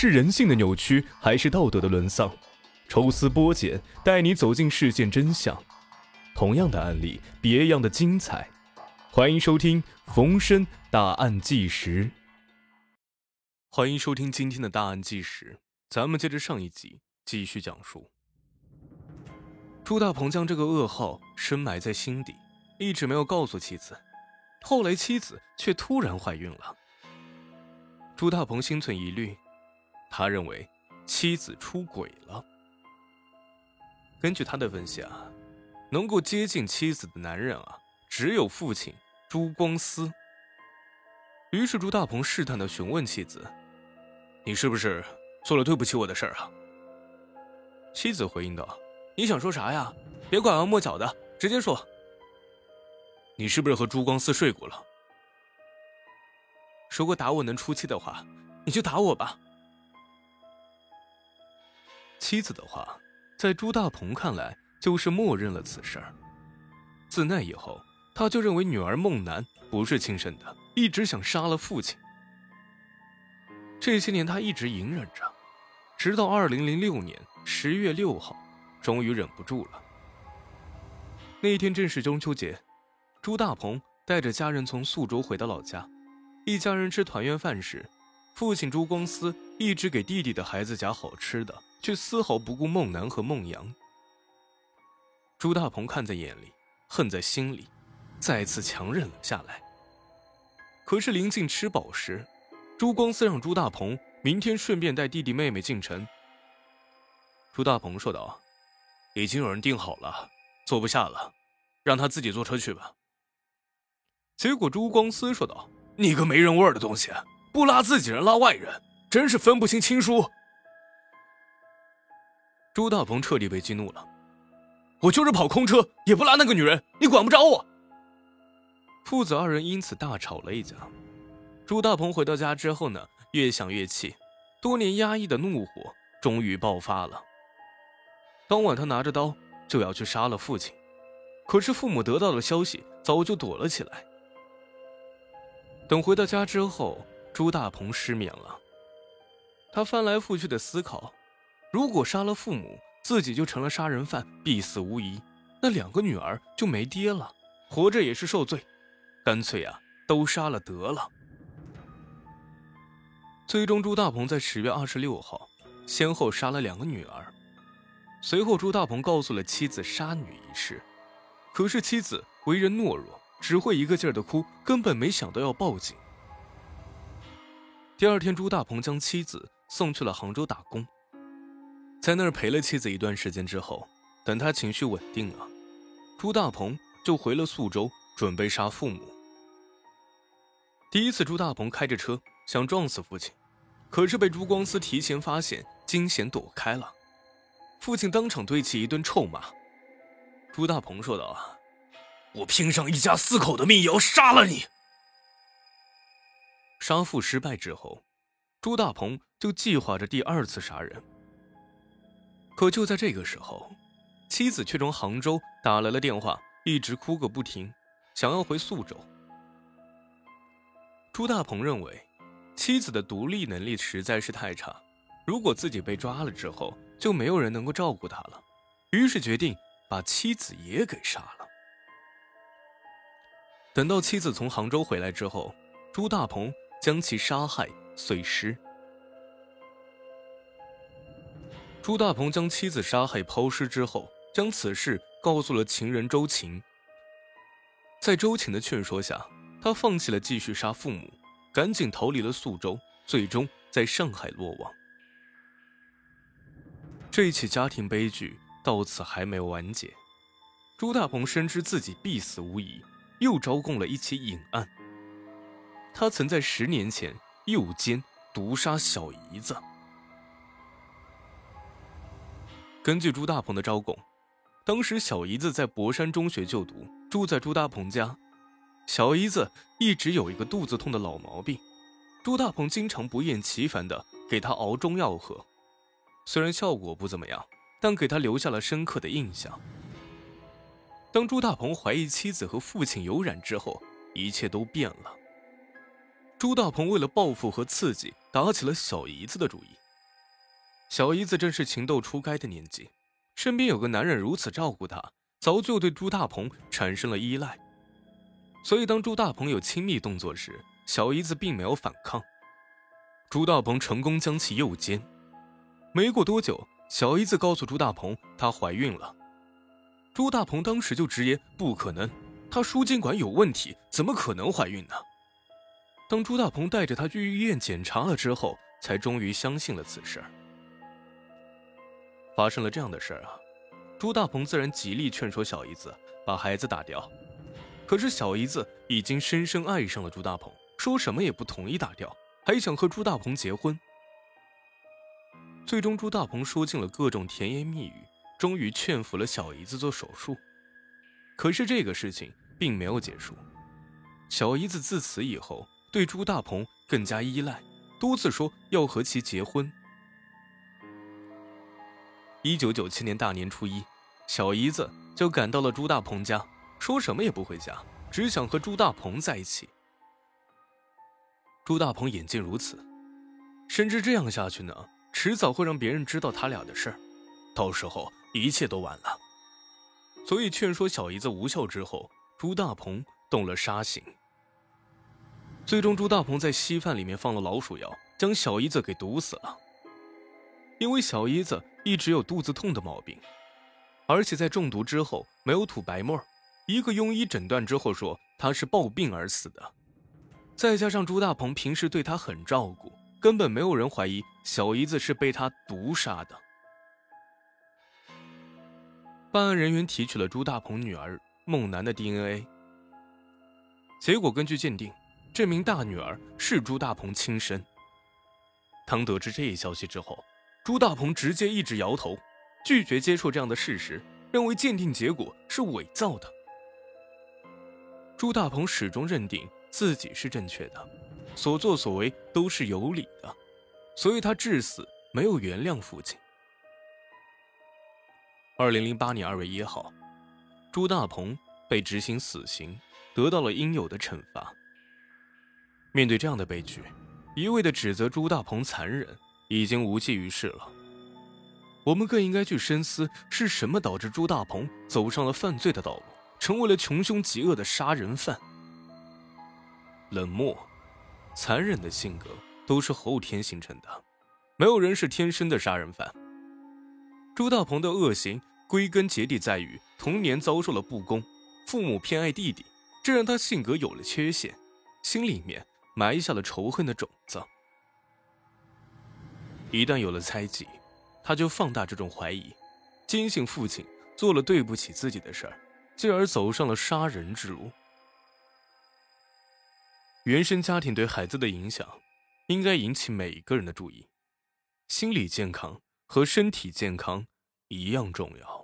是人性的扭曲，还是道德的沦丧？抽丝剥茧，带你走进事件真相。同样的案例，别样的精彩。欢迎收听《逢申大案纪实》。欢迎收听今天的大案纪实。咱们接着上一集继续讲述。朱大鹏将这个噩耗深埋在心底，一直没有告诉妻子。后来妻子却突然怀孕了。朱大鹏心存疑虑，他认为妻子出轨了。根据他的分析啊，能够接近妻子的男人啊，只有父亲朱光思。于是朱大鹏试探的询问妻子：“你是不是做了对不起我的事儿啊？”妻子回应道：“你想说啥呀？别拐弯抹角的，直接说。你是不是和朱光思睡过了？如果打我能出气的话，你就打我吧。”妻子的话。在朱大鹏看来，就是默认了此事儿。自那以后，他就认为女儿孟楠不是亲生的，一直想杀了父亲。这些年，他一直隐忍着，直到二零零六年十月六号，终于忍不住了。那天正是中秋节，朱大鹏带着家人从宿州回到老家，一家人吃团圆饭时，父亲朱光思一直给弟弟的孩子夹好吃的。却丝毫不顾孟楠和孟阳。朱大鹏看在眼里，恨在心里，再次强忍了下来。可是临近吃饱时，朱光思让朱大鹏明天顺便带弟弟妹妹进城。朱大鹏说道：“已经有人订好了，坐不下了，让他自己坐车去吧。”结果朱光思说道：“你个没人味的东西，不拉自己人拉外人，真是分不清亲疏。”朱大鹏彻底被激怒了，我就是跑空车也不拉那个女人，你管不着我。父子二人因此大吵了一架。朱大鹏回到家之后呢，越想越气，多年压抑的怒火终于爆发了。当晚，他拿着刀就要去杀了父亲，可是父母得到了消息，早就躲了起来。等回到家之后，朱大鹏失眠了，他翻来覆去的思考。如果杀了父母，自己就成了杀人犯，必死无疑。那两个女儿就没爹了，活着也是受罪。干脆啊，都杀了得了。最终，朱大鹏在十月二十六号先后杀了两个女儿。随后，朱大鹏告诉了妻子杀女一事，可是妻子为人懦弱，只会一个劲儿的哭，根本没想到要报警。第二天，朱大鹏将妻子送去了杭州打工。在那儿陪了妻子一段时间之后，等他情绪稳定了，朱大鹏就回了宿州，准备杀父母。第一次，朱大鹏开着车想撞死父亲，可是被朱光思提前发现，惊险躲开了。父亲当场对其一顿臭骂。朱大鹏说道：“啊，我拼上一家四口的命也要杀了你！”杀父失败之后，朱大鹏就计划着第二次杀人。可就在这个时候，妻子却从杭州打来了电话，一直哭个不停，想要回宿州。朱大鹏认为，妻子的独立能力实在是太差，如果自己被抓了之后，就没有人能够照顾他了，于是决定把妻子也给杀了。等到妻子从杭州回来之后，朱大鹏将其杀害碎尸。朱大鹏将妻子杀害抛尸之后，将此事告诉了情人周晴。在周晴的劝说下，他放弃了继续杀父母，赶紧逃离了宿州，最终在上海落网。这起家庭悲剧到此还没有完结。朱大鹏深知自己必死无疑，又招供了一起隐案。他曾在十年前诱奸毒杀小姨子。根据朱大鹏的招供，当时小姨子在博山中学就读，住在朱大鹏家。小姨子一直有一个肚子痛的老毛病，朱大鹏经常不厌其烦地给她熬中药喝，虽然效果不怎么样，但给他留下了深刻的印象。当朱大鹏怀疑妻子和父亲有染之后，一切都变了。朱大鹏为了报复和刺激，打起了小姨子的主意，小姨子正是情窦初开的年纪，身边有个男人如此照顾她，早就对朱大鹏产生了依赖。所以，当朱大鹏有亲密动作时，小姨子并没有反抗。朱大鹏成功将其诱奸。没过多久，小姨子告诉朱大鹏她怀孕了。朱大鹏当时就直言不可能，她输精管有问题，怎么可能怀孕呢？当朱大鹏带着她去医院检查了之后，才终于相信了此事。发生了这样的事儿啊，朱大鹏自然极力劝说小姨子把孩子打掉，可是小姨子已经深深爱上了朱大鹏，说什么也不同意打掉，还想和朱大鹏结婚。最终，朱大鹏说尽了各种甜言蜜语，终于劝服了小姨子做手术。可是这个事情并没有结束，小姨子自此以后对朱大鹏更加依赖，多次说要和其结婚。一九九七年大年初一，小姨子就赶到了朱大鹏家，说什么也不回家，只想和朱大鹏在一起。朱大鹏眼见如此，深知这样下去呢，迟早会让别人知道他俩的事儿，到时候一切都晚了。所以劝说小姨子无效之后，朱大鹏动了杀心。最终，朱大鹏在稀饭里面放了老鼠药，将小姨子给毒死了。因为小姨子一直有肚子痛的毛病，而且在中毒之后没有吐白沫，一个庸医诊断之后说他是暴病而死的。再加上朱大鹏平时对他很照顾，根本没有人怀疑小姨子是被他毒杀的。办案人员提取了朱大鹏女儿孟楠的 DNA，结果根据鉴定，这名大女儿是朱大鹏亲生。当得知这一消息之后，朱大鹏直接一直摇头，拒绝接受这样的事实，认为鉴定结果是伪造的。朱大鹏始终认定自己是正确的，所作所为都是有理的，所以他至死没有原谅父亲。二零零八年二月一号，朱大鹏被执行死刑，得到了应有的惩罚。面对这样的悲剧，一味的指责朱大鹏残忍。已经无济于事了。我们更应该去深思，是什么导致朱大鹏走上了犯罪的道路，成为了穷凶极恶的杀人犯？冷漠、残忍的性格都是后天形成的，没有人是天生的杀人犯。朱大鹏的恶行归根结底在于童年遭受了不公，父母偏爱弟弟，这让他性格有了缺陷，心里面埋下了仇恨的种子。一旦有了猜忌，他就放大这种怀疑，坚信父亲做了对不起自己的事儿，进而走上了杀人之路。原生家庭对孩子的影响，应该引起每一个人的注意，心理健康和身体健康一样重要。